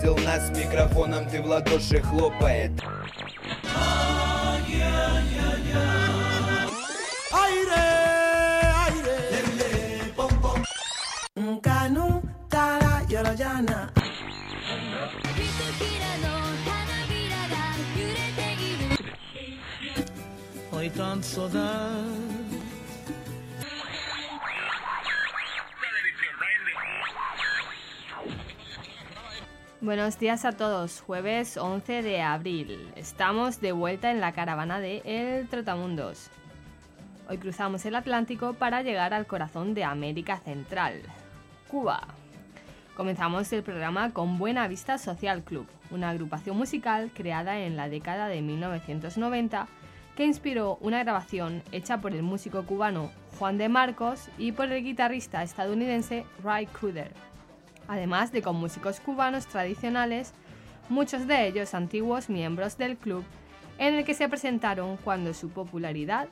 увидел нас с микрофоном, ты в ладоши хлопает. Kanu tara yorojana. Buenos días a todos, jueves 11 de abril. Estamos de vuelta en la caravana de El Trotamundos. Hoy cruzamos el Atlántico para llegar al corazón de América Central, Cuba. Comenzamos el programa con Buena Vista Social Club, una agrupación musical creada en la década de 1990 que inspiró una grabación hecha por el músico cubano Juan de Marcos y por el guitarrista estadounidense Ray Cooder además de con músicos cubanos tradicionales, muchos de ellos antiguos miembros del club, en el que se presentaron cuando su popularidad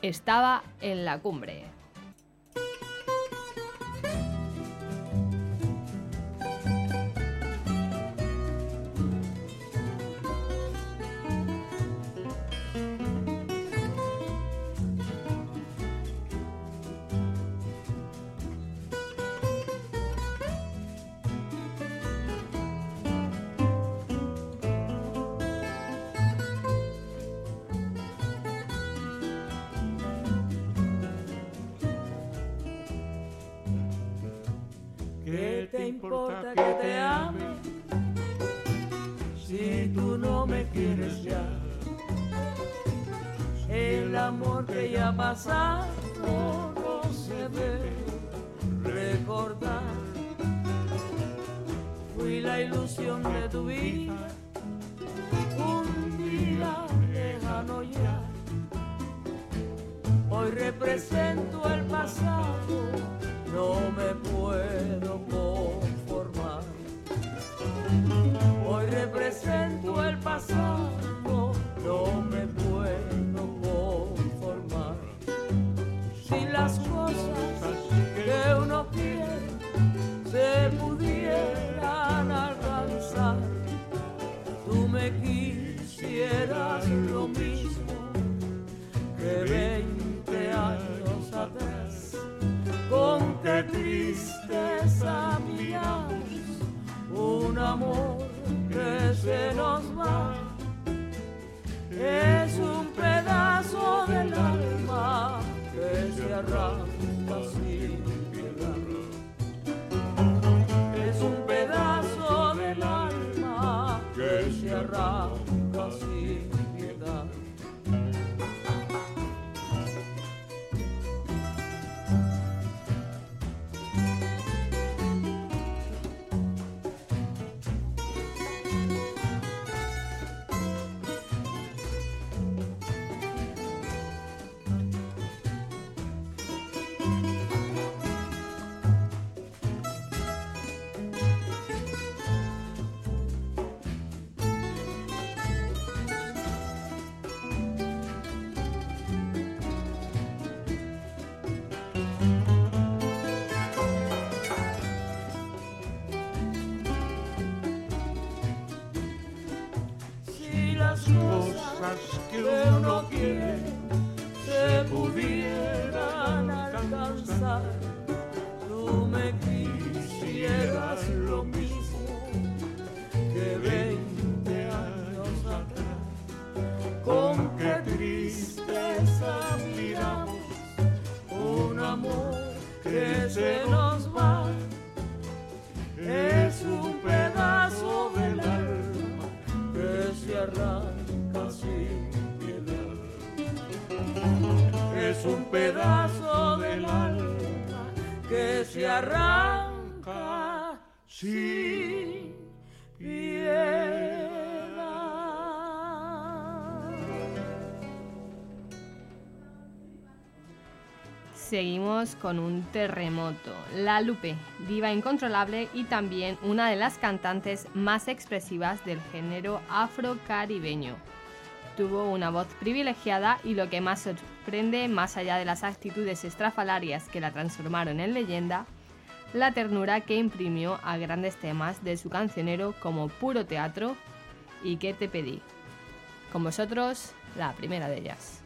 estaba en la cumbre. Te importa que te ame? Si tú no me quieres ya. El amor que ya pasado no se debe recordar. Fui la ilusión de tu vida, un día lejano ya. Hoy represento el pasado, no me un pedazo del alma que se arranca sin. Seguimos con un terremoto. La Lupe, diva incontrolable y también una de las cantantes más expresivas del género afrocaribeño. Tuvo una voz privilegiada y lo que más sorprende, más allá de las actitudes estrafalarias que la transformaron en leyenda, la ternura que imprimió a grandes temas de su cancionero como Puro Teatro y ¿Qué te pedí? Con vosotros, la primera de ellas.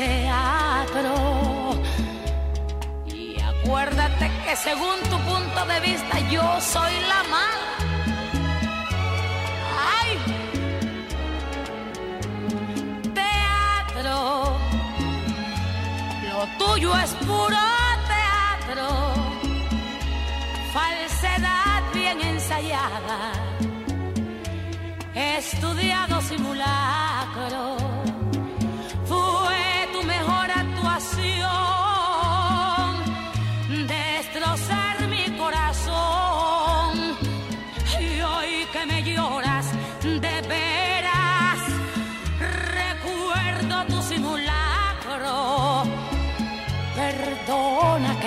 teatro. Y acuérdate que según tu punto de vista yo soy la mala. ¡Ay! Teatro, lo tuyo es puro teatro, falsedad bien ensayada, estudiado simulacro.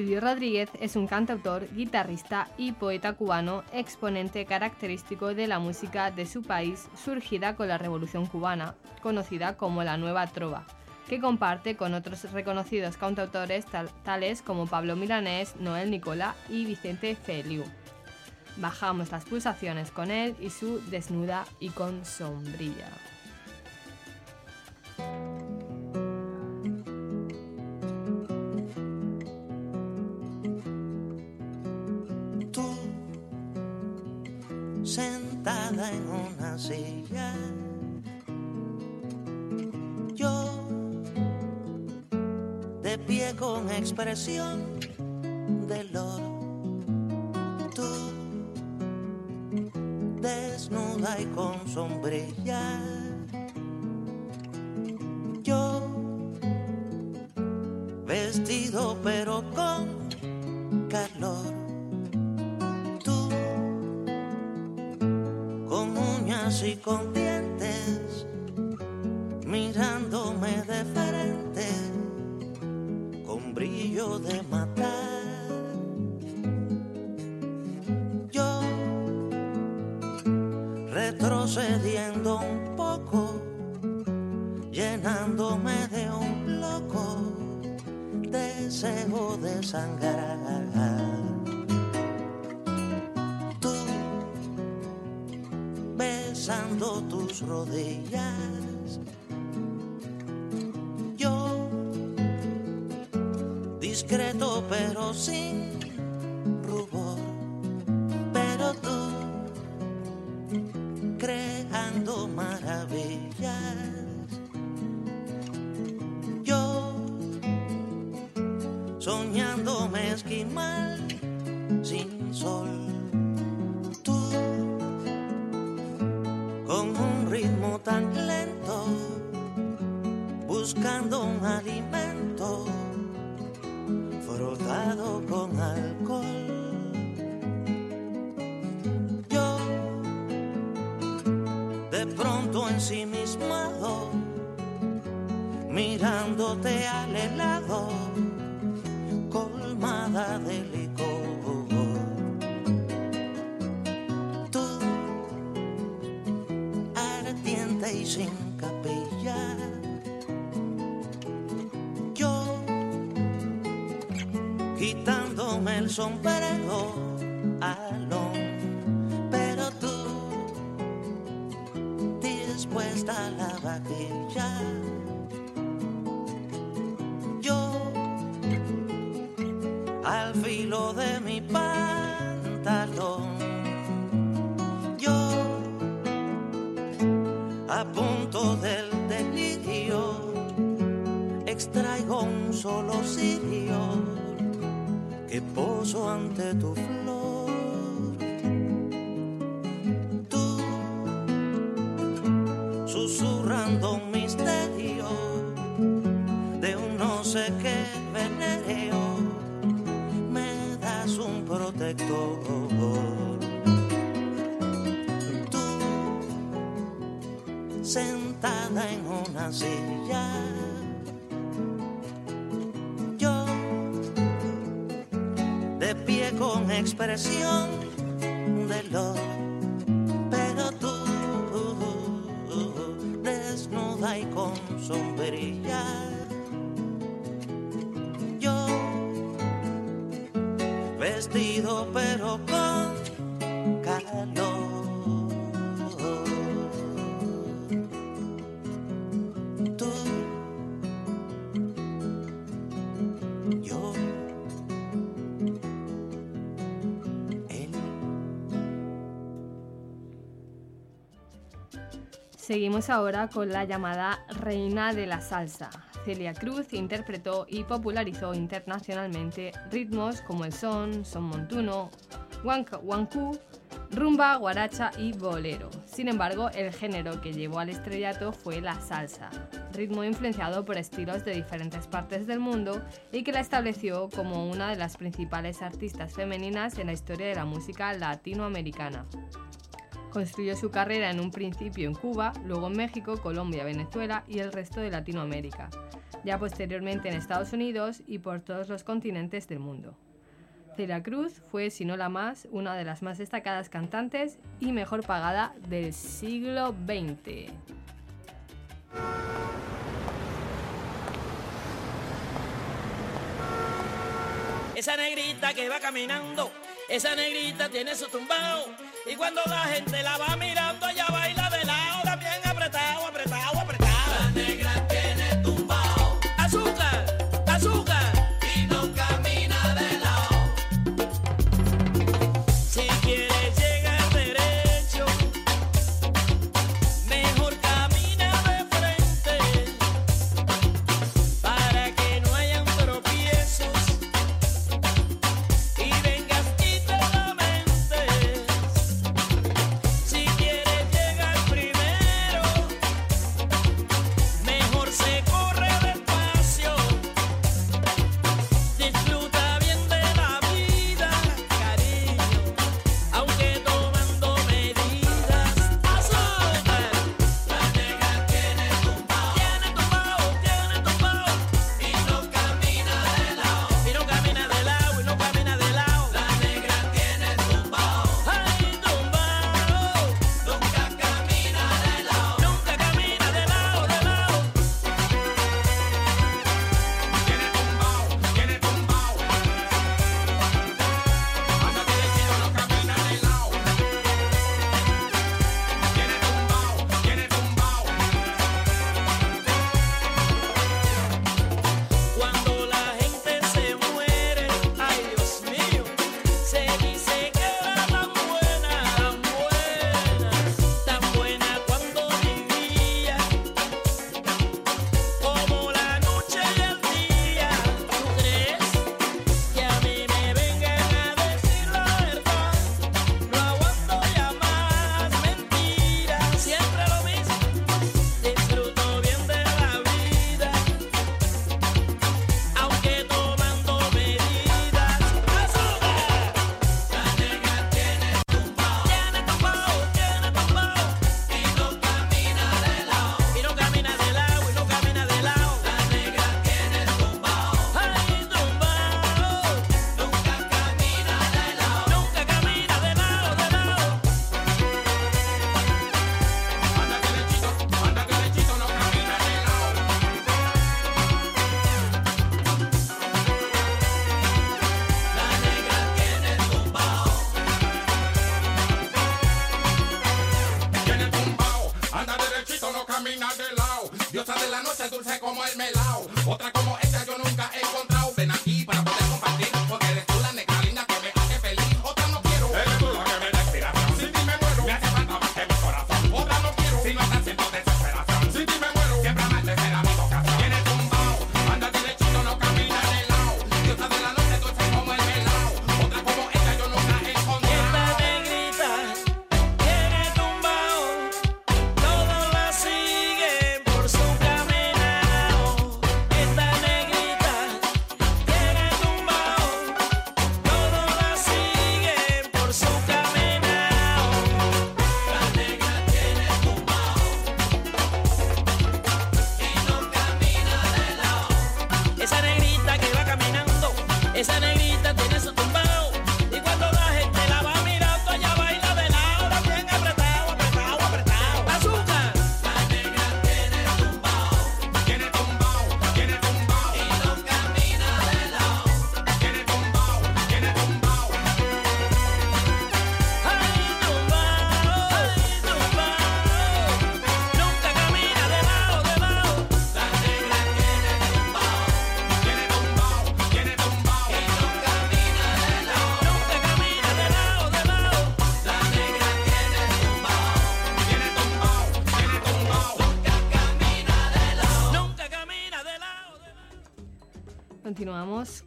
Silvio Rodríguez es un cantautor, guitarrista y poeta cubano, exponente característico de la música de su país surgida con la Revolución cubana, conocida como la Nueva Trova, que comparte con otros reconocidos cantautores tal- tales como Pablo Milanés, Noel Nicola y Vicente Feliu. Bajamos las pulsaciones con él y su Desnuda y con sombrilla. Expresión de loro. Tú desnuda y con sombrilla. Rodillas. Yo, discreto pero sin ardiente y sin capilla, yo, quitándome el sombrero, alón, en una silla, yo, de pie con expresión de lo pero tú desnuda y con sombrilla. Yo vestido pero Seguimos ahora con la llamada Reina de la Salsa. Celia Cruz interpretó y popularizó internacionalmente ritmos como el son, son montuno, guancú, rumba, guaracha y bolero. Sin embargo, el género que llevó al estrellato fue la salsa, ritmo influenciado por estilos de diferentes partes del mundo y que la estableció como una de las principales artistas femeninas en la historia de la música latinoamericana. Construyó su carrera en un principio en Cuba, luego en México, Colombia, Venezuela y el resto de Latinoamérica, ya posteriormente en Estados Unidos y por todos los continentes del mundo. Celia Cruz fue, si no la más, una de las más destacadas cantantes y mejor pagada del siglo XX. Esa negrita que va caminando, esa negrita tiene su tumbao. Y cuando la gente la va mirando, ella baila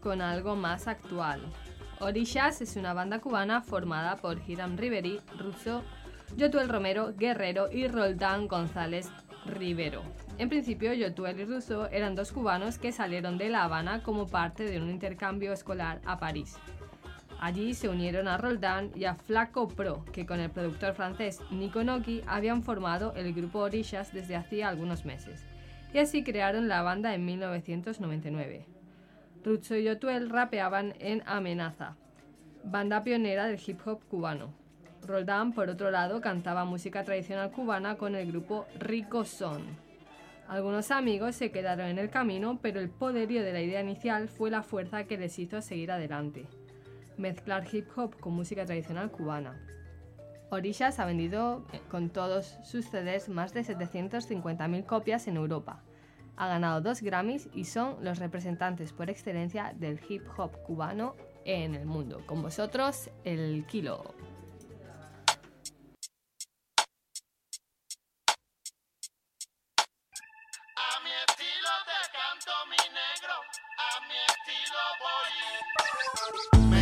con algo más actual. Orishas es una banda cubana formada por Hiram Riveri, Russo, Yotuel Romero, Guerrero y Roldán González Rivero. En principio, Yotuel y Russo eran dos cubanos que salieron de La Habana como parte de un intercambio escolar a París. Allí se unieron a Roldán y a Flaco Pro, que con el productor francés Nico Noki habían formado el grupo Orishas desde hacía algunos meses. Y así crearon la banda en 1999. Rucho y Yotuel rapeaban en Amenaza, banda pionera del hip hop cubano. Roldán, por otro lado, cantaba música tradicional cubana con el grupo Rico Son. Algunos amigos se quedaron en el camino, pero el poderío de la idea inicial fue la fuerza que les hizo seguir adelante. Mezclar hip hop con música tradicional cubana. Orishas ha vendido con todos sus CDs más de 750.000 copias en Europa. Ha ganado dos Grammys y son los representantes por excelencia del hip hop cubano en el mundo. Con vosotros, el Kilo. A mi estilo voy.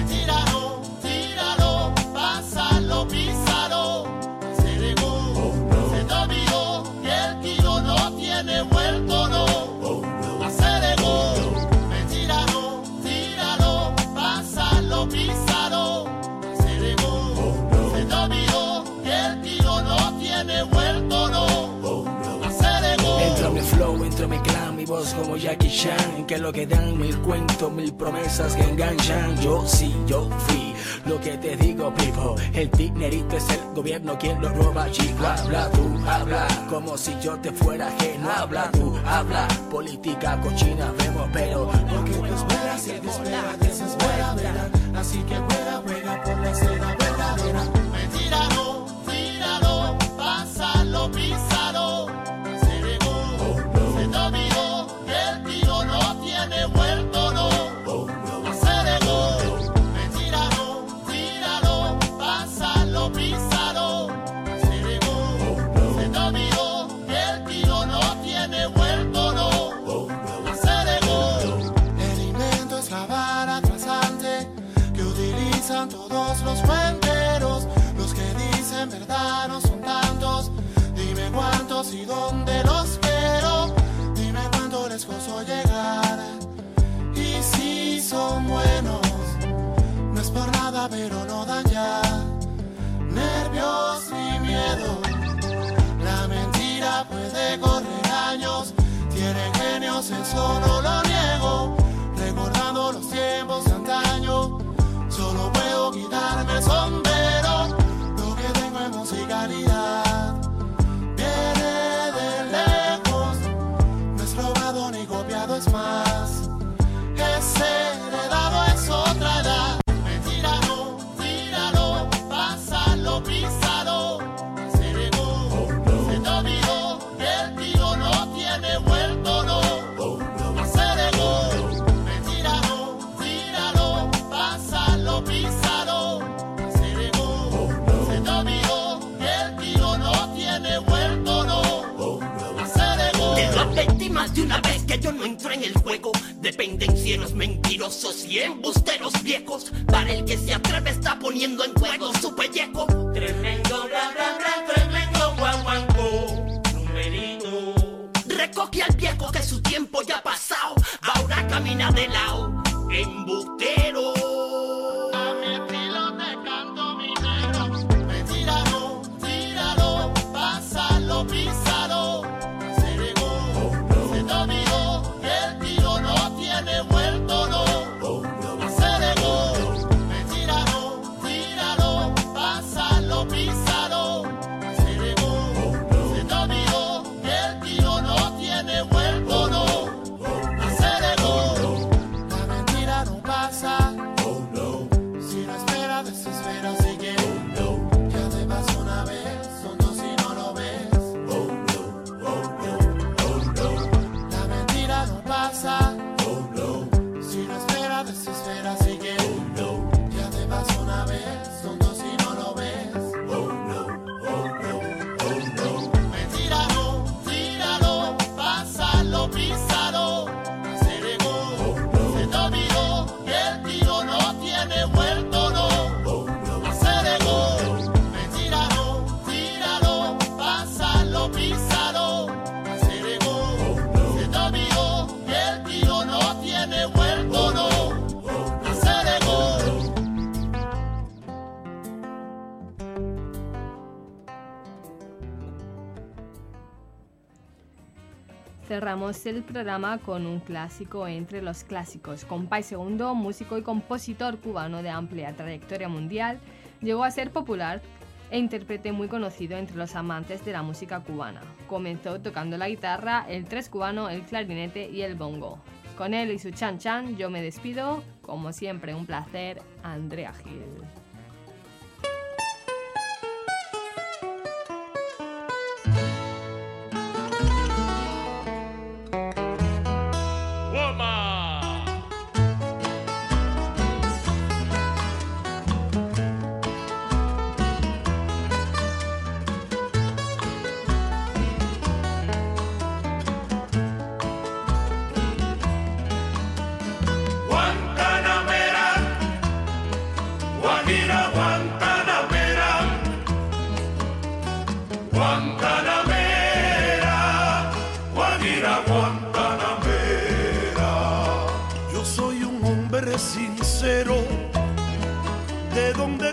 Como Jackie Chan Que lo que dan mil cuentos, mil promesas que enganchan. Yo sí, yo fui. Lo que te digo, pipo El dinerito es el gobierno quien lo roba, chico Habla tú, habla, como si yo te fuera ajeno. Habla tú, habla, política cochina vemos Pero lo que te espera, se desespera, desespera, verán Así que juega, juega por la seda El programa con un clásico entre los clásicos. Compay Segundo, músico y compositor cubano de amplia trayectoria mundial, llegó a ser popular e intérprete muy conocido entre los amantes de la música cubana. Comenzó tocando la guitarra, el tres cubano, el clarinete y el bongo. Con él y su chan chan yo me despido. Como siempre, un placer, Andrea Gil.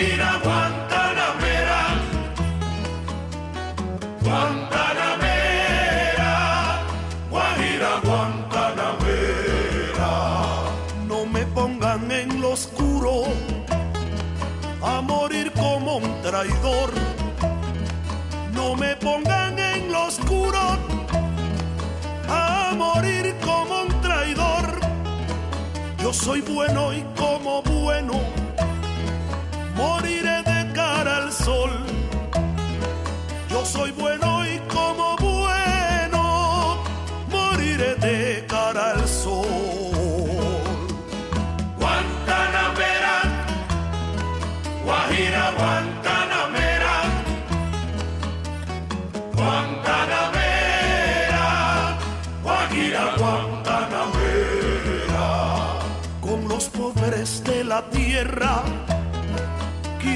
Guantanamera, Guantanamera, Guajira, Guantanamera. No me pongan en lo oscuro a morir como un traidor. No me pongan en lo oscuro a morir como un traidor. Yo soy bueno y como bueno moriré de cara al sol. Yo soy bueno y como bueno moriré de cara al sol. Guantanamera, Guajira, Guantanamera, Guantanamera, Guajira, Guantanamera. Con los pobres de la tierra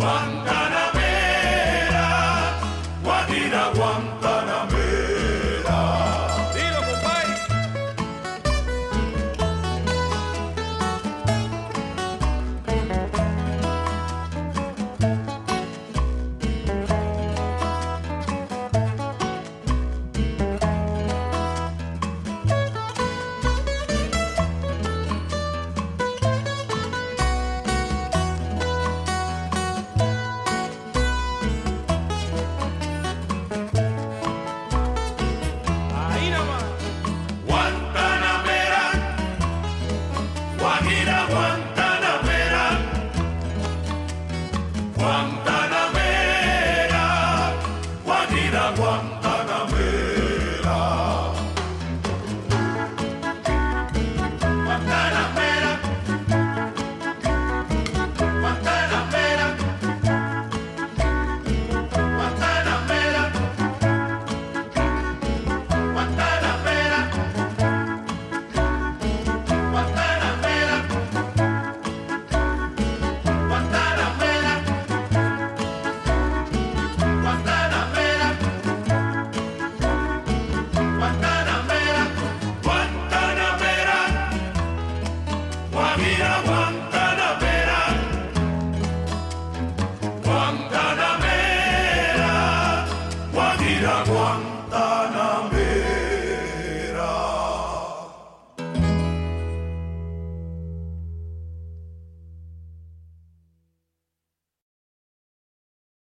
Guantanamera,